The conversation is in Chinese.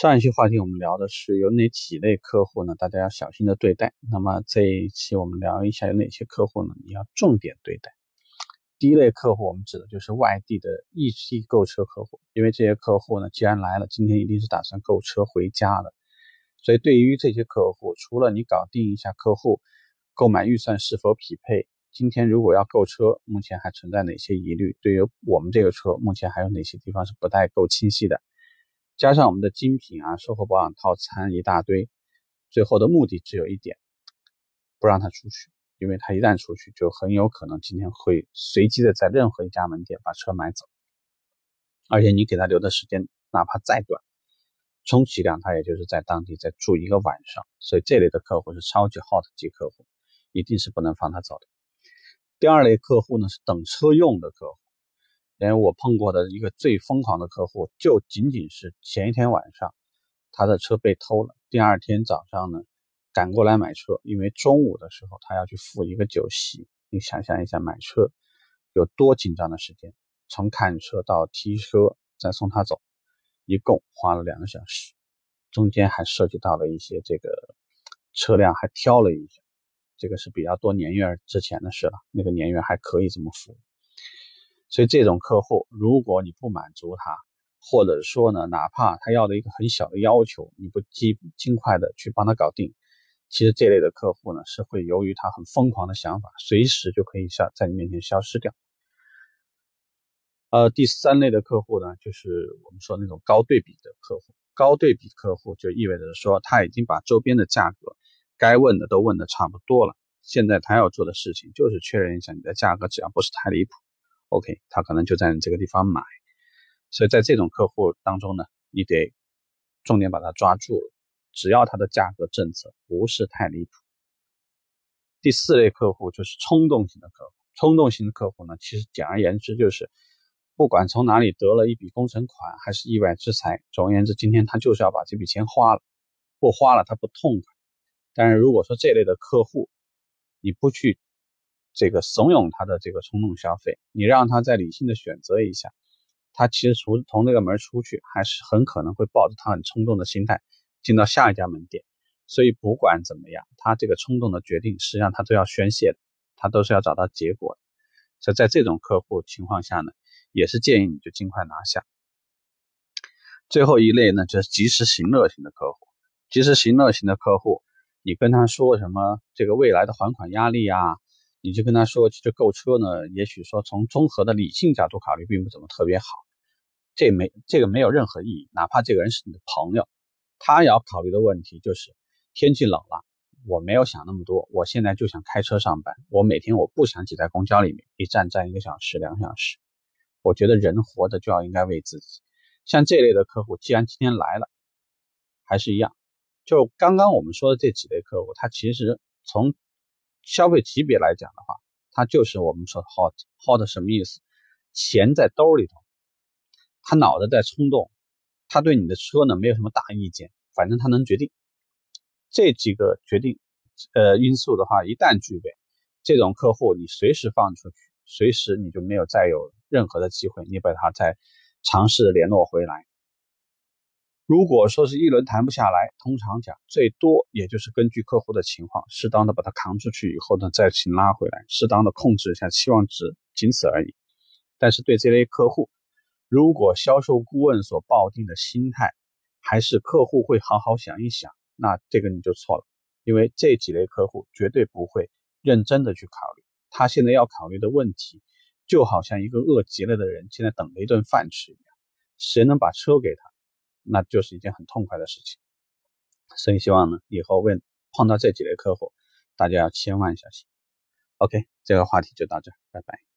上一期话题我们聊的是有哪几类客户呢？大家要小心的对待。那么这一期我们聊一下有哪些客户呢？你要重点对待。第一类客户，我们指的就是外地的一批购车客户，因为这些客户呢，既然来了，今天一定是打算购车回家的。所以对于这些客户，除了你搞定一下客户购买预算是否匹配，今天如果要购车，目前还存在哪些疑虑？对于我们这个车，目前还有哪些地方是不太够清晰的？加上我们的精品啊，售后保养套餐一大堆，最后的目的只有一点，不让他出去，因为他一旦出去，就很有可能今天会随机的在任何一家门店把车买走，而且你给他留的时间哪怕再短，充其量他也就是在当地再住一个晚上，所以这类的客户是超级 hot 级客户，一定是不能放他走的。第二类客户呢是等车用的客户。因为我碰过的一个最疯狂的客户，就仅仅是前一天晚上，他的车被偷了。第二天早上呢，赶过来买车，因为中午的时候他要去付一个酒席。你想象一下，买车有多紧张的时间，从看车到提车再送他走，一共花了两个小时，中间还涉及到了一些这个车辆还挑了一下，这个是比较多年月之前的事了，那个年月还可以这么付。所以这种客户，如果你不满足他，或者说呢，哪怕他要的一个很小的要求，你不尽尽快的去帮他搞定，其实这类的客户呢，是会由于他很疯狂的想法，随时就可以消在你面前消失掉。呃，第三类的客户呢，就是我们说那种高对比的客户。高对比客户就意味着说，他已经把周边的价格该问的都问的差不多了，现在他要做的事情就是确认一下你的价格，只要不是太离谱。OK，他可能就在你这个地方买，所以在这种客户当中呢，你得重点把它抓住了。只要他的价格政策不是太离谱。第四类客户就是冲动型的客户。冲动型的客户呢，其实简而言之就是，不管从哪里得了一笔工程款，还是意外之财，总而言之，今天他就是要把这笔钱花了，不花了他不痛快。但是如果说这类的客户，你不去。这个怂恿他的这个冲动消费，你让他再理性的选择一下，他其实从从那个门出去，还是很可能会抱着他很冲动的心态进到下一家门店。所以不管怎么样，他这个冲动的决定，实际上他都要宣泄的，他都是要找到结果的。所以在这种客户情况下呢，也是建议你就尽快拿下。最后一类呢，就是及时行乐型的客户。及时行乐型的客户，你跟他说什么这个未来的还款压力啊？你就跟他说，其实购车呢，也许说从综合的理性角度考虑，并不怎么特别好，这没这个没有任何意义。哪怕这个人是你的朋友，他要考虑的问题就是天气冷了，我没有想那么多，我现在就想开车上班，我每天我不想挤在公交里面，一站站一个小时、两个小时。我觉得人活着就要应该为自己。像这类的客户，既然今天来了，还是一样，就刚刚我们说的这几类客户，他其实从。消费级别来讲的话，他就是我们说的 hot hot 什么意思？钱在兜里头，他脑子在冲动，他对你的车呢没有什么大意见，反正他能决定。这几个决定呃因素的话，一旦具备，这种客户你随时放出去，随时你就没有再有任何的机会，你把他再尝试联络回来。如果说是一轮谈不下来，通常讲最多也就是根据客户的情况，适当的把它扛出去以后呢，再请拉回来，适当的控制一下期望值，仅此而已。但是对这类客户，如果销售顾问所抱定的心态还是客户会好好想一想，那这个你就错了，因为这几类客户绝对不会认真的去考虑。他现在要考虑的问题，就好像一个饿极了的人现在等了一顿饭吃一样，谁能把车给他？那就是一件很痛快的事情，所以希望呢，以后问碰到这几类客户，大家要千万小心。OK，这个话题就到这，拜拜。